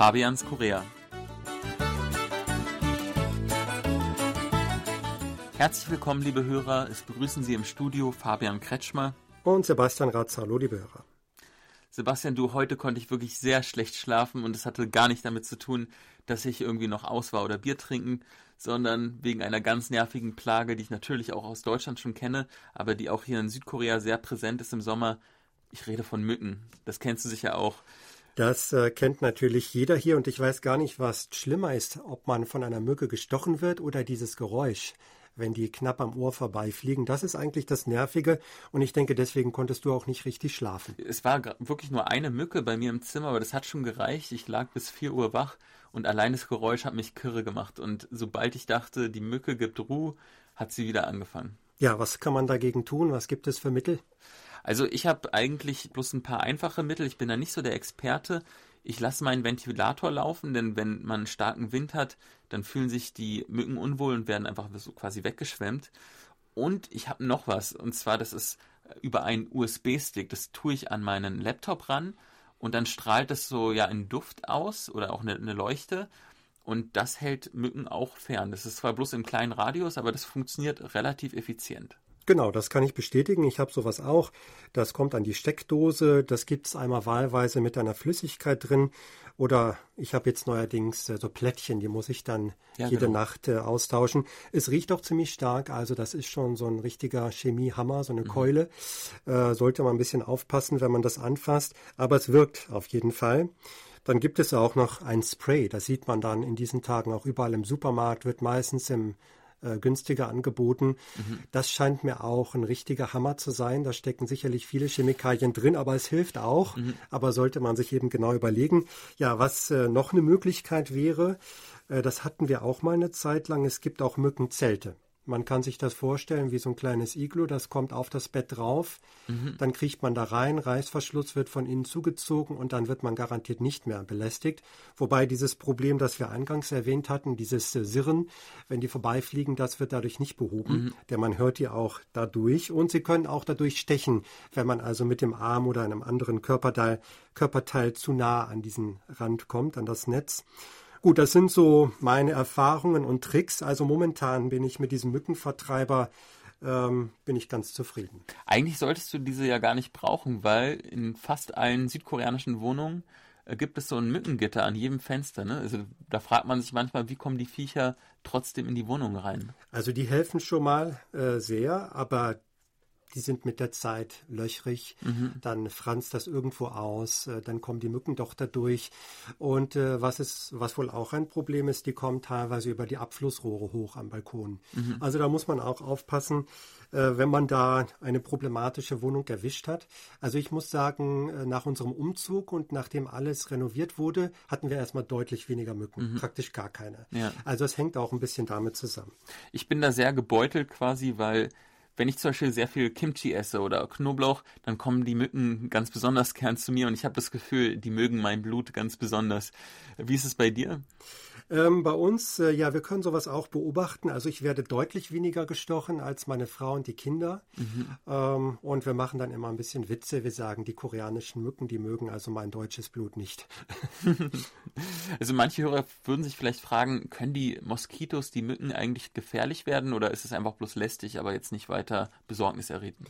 Fabians Korea. Herzlich willkommen, liebe Hörer. Es begrüßen Sie im Studio Fabian Kretschmer und Sebastian Ratz. Hallo, liebe Hörer. Sebastian, du, heute konnte ich wirklich sehr schlecht schlafen und es hatte gar nicht damit zu tun, dass ich irgendwie noch aus war oder Bier trinken, sondern wegen einer ganz nervigen Plage, die ich natürlich auch aus Deutschland schon kenne, aber die auch hier in Südkorea sehr präsent ist im Sommer. Ich rede von Mücken. Das kennst du sicher auch. Das äh, kennt natürlich jeder hier und ich weiß gar nicht, was schlimmer ist, ob man von einer Mücke gestochen wird oder dieses Geräusch wenn die knapp am Ohr vorbeifliegen. Das ist eigentlich das Nervige und ich denke, deswegen konntest du auch nicht richtig schlafen. Es war wirklich nur eine Mücke bei mir im Zimmer, aber das hat schon gereicht. Ich lag bis 4 Uhr wach und allein das Geräusch hat mich kirre gemacht und sobald ich dachte, die Mücke gibt Ruhe, hat sie wieder angefangen. Ja, was kann man dagegen tun? Was gibt es für Mittel? Also ich habe eigentlich bloß ein paar einfache Mittel. Ich bin da nicht so der Experte. Ich lasse meinen Ventilator laufen, denn wenn man starken Wind hat, dann fühlen sich die Mücken unwohl und werden einfach so quasi weggeschwemmt. Und ich habe noch was, und zwar das ist über einen USB-Stick. Das tue ich an meinen Laptop ran und dann strahlt es so ja einen Duft aus oder auch eine, eine Leuchte. Und das hält Mücken auch fern. Das ist zwar bloß im kleinen Radius, aber das funktioniert relativ effizient. Genau, das kann ich bestätigen. Ich habe sowas auch. Das kommt an die Steckdose. Das gibt es einmal wahlweise mit einer Flüssigkeit drin. Oder ich habe jetzt neuerdings äh, so Plättchen, die muss ich dann ja, jede genau. Nacht äh, austauschen. Es riecht auch ziemlich stark. Also das ist schon so ein richtiger Chemiehammer, so eine mhm. Keule. Äh, sollte man ein bisschen aufpassen, wenn man das anfasst. Aber es wirkt auf jeden Fall. Dann gibt es auch noch ein Spray. Das sieht man dann in diesen Tagen auch überall im Supermarkt, wird meistens im äh, günstiger angeboten. Mhm. Das scheint mir auch ein richtiger Hammer zu sein. Da stecken sicherlich viele Chemikalien drin, aber es hilft auch. Mhm. Aber sollte man sich eben genau überlegen. Ja, was äh, noch eine Möglichkeit wäre, äh, das hatten wir auch mal eine Zeit lang. Es gibt auch Mückenzelte. Man kann sich das vorstellen wie so ein kleines Iglo, das kommt auf das Bett drauf, mhm. dann kriecht man da rein, Reißverschluss wird von innen zugezogen und dann wird man garantiert nicht mehr belästigt. Wobei dieses Problem, das wir eingangs erwähnt hatten, dieses äh, Sirren, wenn die vorbeifliegen, das wird dadurch nicht behoben, mhm. denn man hört die auch dadurch und sie können auch dadurch stechen, wenn man also mit dem Arm oder einem anderen Körperteil, Körperteil zu nah an diesen Rand kommt, an das Netz. Gut, das sind so meine Erfahrungen und Tricks. Also momentan bin ich mit diesem Mückenvertreiber ähm, bin ich ganz zufrieden. Eigentlich solltest du diese ja gar nicht brauchen, weil in fast allen südkoreanischen Wohnungen äh, gibt es so ein Mückengitter an jedem Fenster. Ne? Also da fragt man sich manchmal, wie kommen die Viecher trotzdem in die Wohnung rein? Also die helfen schon mal äh, sehr, aber die sind mit der Zeit löchrig, mhm. dann franzt das irgendwo aus, äh, dann kommen die Mücken doch dadurch. Und äh, was ist, was wohl auch ein Problem ist, die kommen teilweise über die Abflussrohre hoch am Balkon. Mhm. Also da muss man auch aufpassen, äh, wenn man da eine problematische Wohnung erwischt hat. Also ich muss sagen, äh, nach unserem Umzug und nachdem alles renoviert wurde, hatten wir erstmal deutlich weniger Mücken, mhm. praktisch gar keine. Ja. Also es hängt auch ein bisschen damit zusammen. Ich bin da sehr gebeutelt quasi, weil wenn ich zum Beispiel sehr viel Kimchi esse oder Knoblauch, dann kommen die Mücken ganz besonders gern zu mir und ich habe das Gefühl, die mögen mein Blut ganz besonders. Wie ist es bei dir? Ähm, bei uns, äh, ja, wir können sowas auch beobachten. Also ich werde deutlich weniger gestochen als meine Frau und die Kinder. Mhm. Ähm, und wir machen dann immer ein bisschen Witze. Wir sagen, die koreanischen Mücken, die mögen also mein deutsches Blut nicht. also manche Hörer würden sich vielleicht fragen, können die Moskitos, die Mücken eigentlich gefährlich werden oder ist es einfach bloß lästig, aber jetzt nicht weiter besorgniserregend?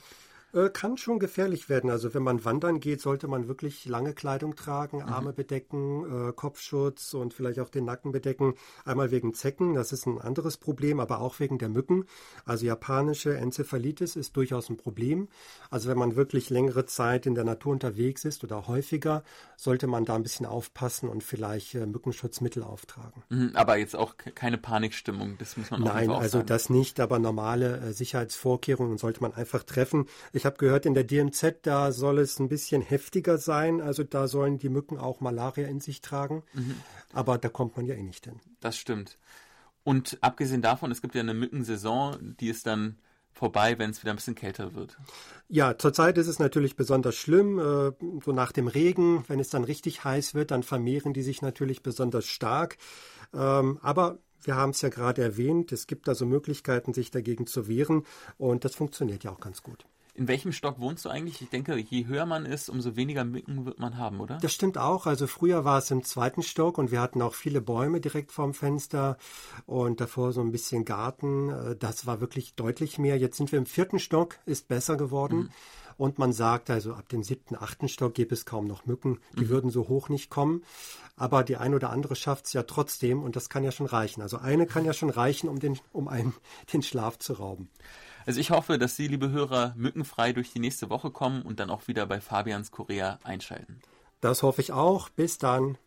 Äh, kann schon gefährlich werden. Also wenn man wandern geht, sollte man wirklich lange Kleidung tragen, mhm. Arme bedecken, äh, Kopfschutz und vielleicht auch den Nacken bedecken. Einmal wegen Zecken, das ist ein anderes Problem, aber auch wegen der Mücken. Also japanische Enzephalitis ist durchaus ein Problem. Also wenn man wirklich längere Zeit in der Natur unterwegs ist oder häufiger, sollte man da ein bisschen aufpassen und vielleicht äh, Mückenschutzmittel auftragen. Mhm, aber jetzt auch keine Panikstimmung, das muss man auch Nein, also das nicht, aber normale äh, Sicherheitsvorkehrungen sollte man einfach treffen. Ich habe gehört, in der DMZ, da soll es ein bisschen heftiger sein. Also da sollen die Mücken auch Malaria in sich tragen. Mhm. Aber da kommt man ja eh nicht hin. Das stimmt. Und abgesehen davon, es gibt ja eine Mückensaison, die ist dann vorbei, wenn es wieder ein bisschen kälter wird. Ja, zurzeit ist es natürlich besonders schlimm. Äh, so nach dem Regen, wenn es dann richtig heiß wird, dann vermehren die sich natürlich besonders stark. Ähm, aber wir haben es ja gerade erwähnt, es gibt also Möglichkeiten, sich dagegen zu wehren und das funktioniert ja auch ganz gut. In welchem Stock wohnst du eigentlich? Ich denke, je höher man ist, umso weniger Mücken wird man haben, oder? Das stimmt auch. Also früher war es im zweiten Stock und wir hatten auch viele Bäume direkt vorm Fenster und davor so ein bisschen Garten. Äh, das war wirklich deutlich mehr. Jetzt sind wir im vierten Stock, ist besser geworden. Mhm. Und man sagt, also ab dem siebten, achten Stock gibt es kaum noch Mücken. Die mhm. würden so hoch nicht kommen. Aber die ein oder andere schafft es ja trotzdem und das kann ja schon reichen. Also eine kann ja schon reichen, um, den, um einen den Schlaf zu rauben. Also ich hoffe, dass Sie, liebe Hörer, mückenfrei durch die nächste Woche kommen und dann auch wieder bei Fabians Korea einschalten. Das hoffe ich auch. Bis dann.